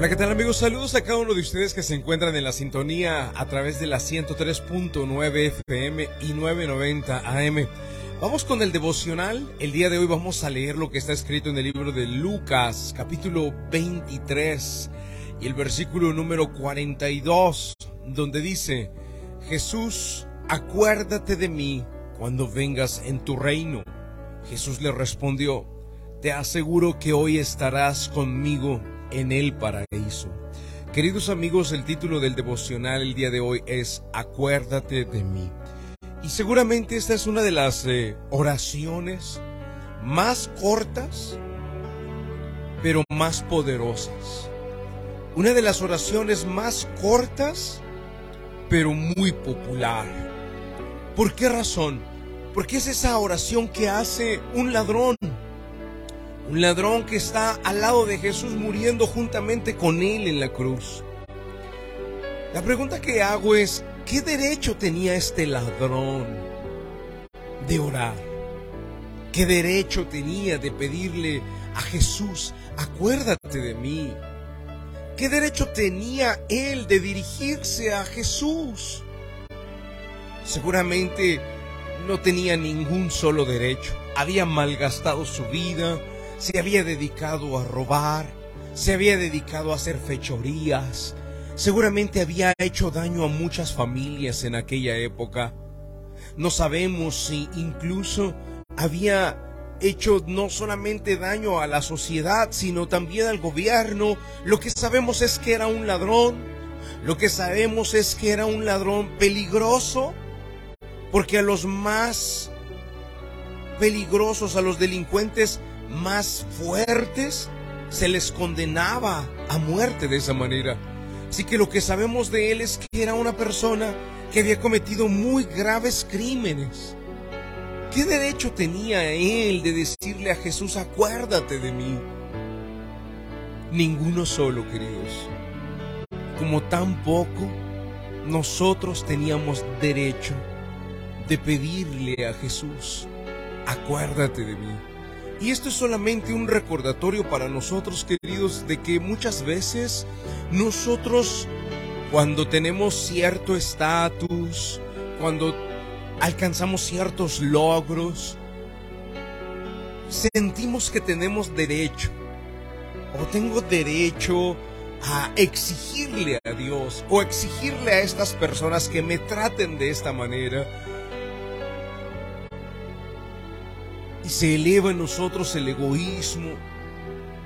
Hola, ¿qué tal amigos? Saludos a cada uno de ustedes que se encuentran en la sintonía a través de la 103.9 FM y 990 AM. Vamos con el devocional. El día de hoy vamos a leer lo que está escrito en el libro de Lucas, capítulo 23 y el versículo número 42, donde dice, Jesús, acuérdate de mí cuando vengas en tu reino. Jesús le respondió, te aseguro que hoy estarás conmigo en el paraíso. Queridos amigos, el título del devocional el día de hoy es Acuérdate de mí. Y seguramente esta es una de las eh, oraciones más cortas, pero más poderosas. Una de las oraciones más cortas, pero muy popular. ¿Por qué razón? Porque es esa oración que hace un ladrón un ladrón que está al lado de Jesús muriendo juntamente con él en la cruz. La pregunta que hago es, ¿qué derecho tenía este ladrón de orar? ¿Qué derecho tenía de pedirle a Jesús, acuérdate de mí? ¿Qué derecho tenía él de dirigirse a Jesús? Seguramente no tenía ningún solo derecho. Había malgastado su vida, se había dedicado a robar, se había dedicado a hacer fechorías, seguramente había hecho daño a muchas familias en aquella época. No sabemos si incluso había hecho no solamente daño a la sociedad, sino también al gobierno. Lo que sabemos es que era un ladrón. Lo que sabemos es que era un ladrón peligroso, porque a los más peligrosos, a los delincuentes, más fuertes, se les condenaba a muerte de esa manera. Así que lo que sabemos de él es que era una persona que había cometido muy graves crímenes. ¿Qué derecho tenía él de decirle a Jesús, acuérdate de mí? Ninguno solo, queridos. Como tampoco nosotros teníamos derecho de pedirle a Jesús, acuérdate de mí. Y esto es solamente un recordatorio para nosotros, queridos, de que muchas veces nosotros, cuando tenemos cierto estatus, cuando alcanzamos ciertos logros, sentimos que tenemos derecho, o tengo derecho a exigirle a Dios, o exigirle a estas personas que me traten de esta manera, se eleva en nosotros el egoísmo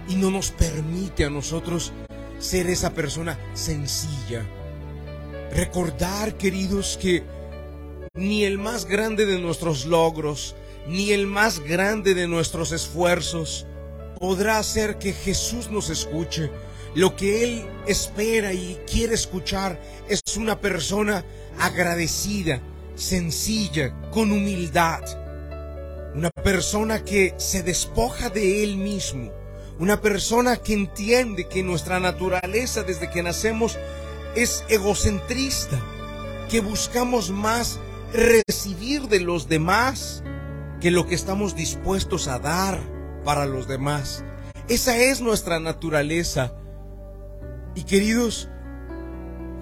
y no nos permite a nosotros ser esa persona sencilla. Recordar, queridos, que ni el más grande de nuestros logros, ni el más grande de nuestros esfuerzos podrá hacer que Jesús nos escuche. Lo que Él espera y quiere escuchar es una persona agradecida, sencilla, con humildad una persona que se despoja de él mismo, una persona que entiende que nuestra naturaleza desde que nacemos es egocentrista, que buscamos más recibir de los demás que lo que estamos dispuestos a dar para los demás. Esa es nuestra naturaleza. Y queridos,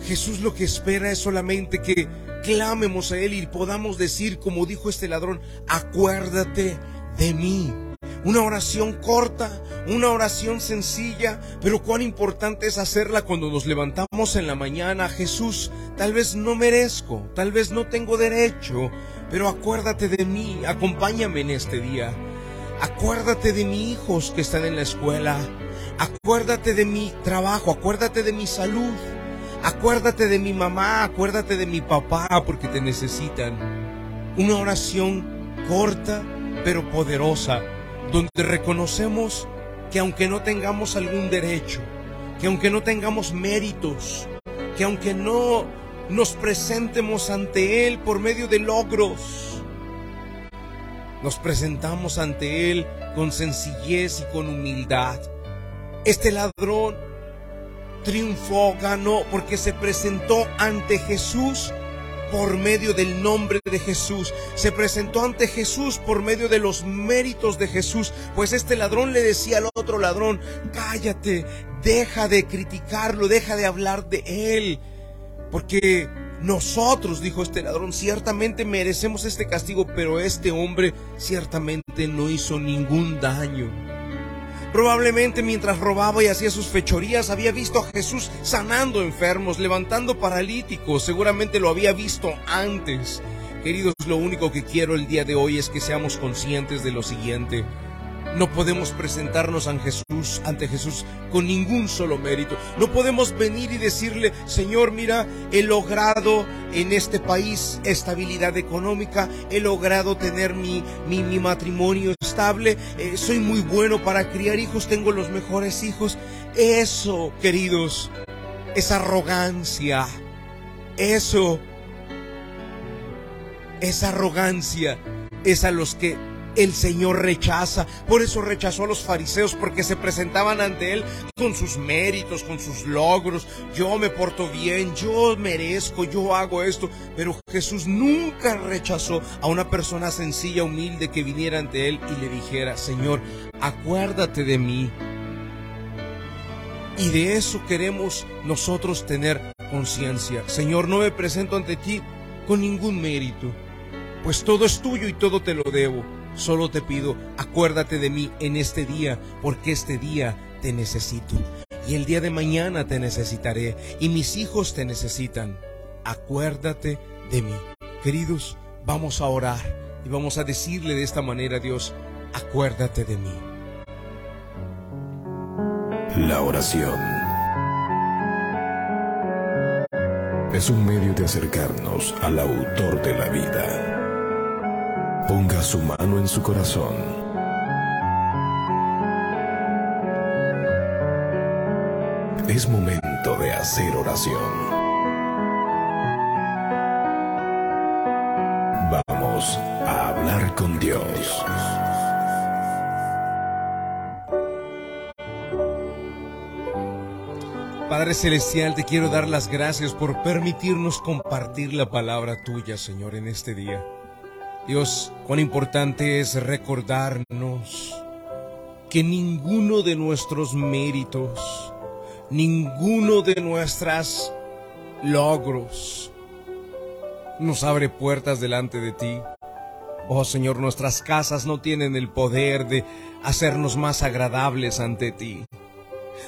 Jesús lo que espera es solamente que clamemos a Él y podamos decir, como dijo este ladrón, acuérdate de mí. Una oración corta, una oración sencilla, pero cuán importante es hacerla cuando nos levantamos en la mañana. Jesús, tal vez no merezco, tal vez no tengo derecho, pero acuérdate de mí, acompáñame en este día. Acuérdate de mis hijos que están en la escuela. Acuérdate de mi trabajo, acuérdate de mi salud. Acuérdate de mi mamá, acuérdate de mi papá porque te necesitan. Una oración corta pero poderosa, donde reconocemos que aunque no tengamos algún derecho, que aunque no tengamos méritos, que aunque no nos presentemos ante Él por medio de logros, nos presentamos ante Él con sencillez y con humildad. Este ladrón triunfó, ganó, porque se presentó ante Jesús por medio del nombre de Jesús. Se presentó ante Jesús por medio de los méritos de Jesús. Pues este ladrón le decía al otro ladrón, cállate, deja de criticarlo, deja de hablar de él. Porque nosotros, dijo este ladrón, ciertamente merecemos este castigo, pero este hombre ciertamente no hizo ningún daño. Probablemente mientras robaba y hacía sus fechorías había visto a Jesús sanando enfermos, levantando paralíticos, seguramente lo había visto antes. Queridos, lo único que quiero el día de hoy es que seamos conscientes de lo siguiente. No podemos presentarnos ante Jesús, con ningún solo mérito. No podemos venir y decirle, Señor, mira, he logrado en este país estabilidad económica, he logrado tener mi, mi, matrimonio estable, eh, soy muy bueno para criar hijos, tengo los mejores hijos. Eso, queridos, es arrogancia. Eso, esa arrogancia es a los que el Señor rechaza. Por eso rechazó a los fariseos, porque se presentaban ante Él con sus méritos, con sus logros. Yo me porto bien, yo merezco, yo hago esto. Pero Jesús nunca rechazó a una persona sencilla, humilde, que viniera ante Él y le dijera, Señor, acuérdate de mí. Y de eso queremos nosotros tener conciencia. Señor, no me presento ante ti con ningún mérito, pues todo es tuyo y todo te lo debo Solo te pido, acuérdate de mí en este día, porque este día te necesito. Y el día de mañana te necesitaré, y mis hijos te necesitan. Acuérdate de mí. Queridos, vamos a orar y vamos a decirle de esta manera a Dios, acuérdate de mí. La oración es un medio de acercarnos al autor de la vida Ponga su mano en su corazón. Es momento de hacer oración. Vamos a hablar con Dios. Padre Celestial, te quiero dar las gracias por permitirnos compartir la palabra tuya, Señor, en este día. Dios, cuán importante es recordarnos que ninguno de nuestros méritos, ninguno de nuestros logros nos abre puertas delante de ti. Oh Señor, nuestras casas no tienen el poder de hacernos más agradables ante ti.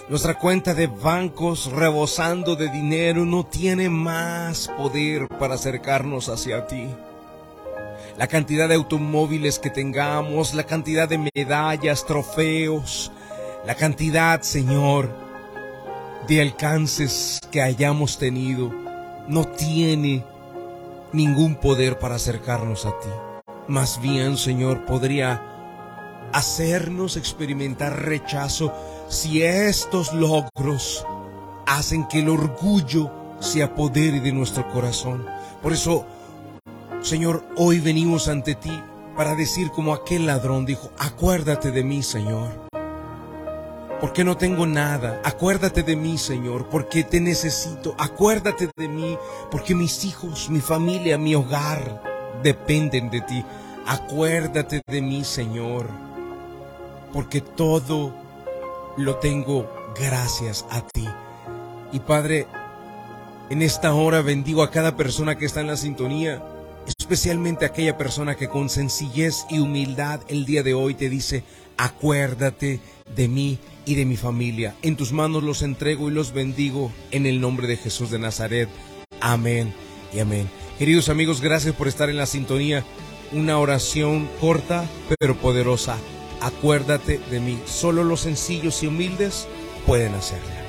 Nuestra cuenta de bancos rebosando de dinero no tiene más poder para acercarnos hacia ti la cantidad de automóviles que tengamos, la cantidad de medallas, trofeos, la cantidad, Señor, de alcances que hayamos tenido, no tiene ningún poder para acercarnos a ti. Más bien, Señor, podría hacernos experimentar rechazo si estos logros hacen que el orgullo se apodere de nuestro corazón. Por eso Señor, hoy venimos ante ti para decir como aquel ladrón dijo, acuérdate de mí, Señor. Porque no tengo nada. Acuérdate de mí, Señor, porque te necesito. Acuérdate de mí, porque mis hijos, mi familia, mi hogar dependen de ti. Acuérdate de mí, Señor, porque todo lo tengo gracias a ti. Y Padre, en esta hora bendigo a cada persona que está en la sintonía especialmente aquella persona que con sencillez y humildad el día de hoy te dice, acuérdate de mí y de mi familia. En tus manos los entrego y los bendigo en el nombre de Jesús de Nazaret. Amén y amén. Queridos amigos, gracias por estar en la sintonía. Una oración corta pero poderosa. Acuérdate de mí. Solo los sencillos y humildes pueden hacerla.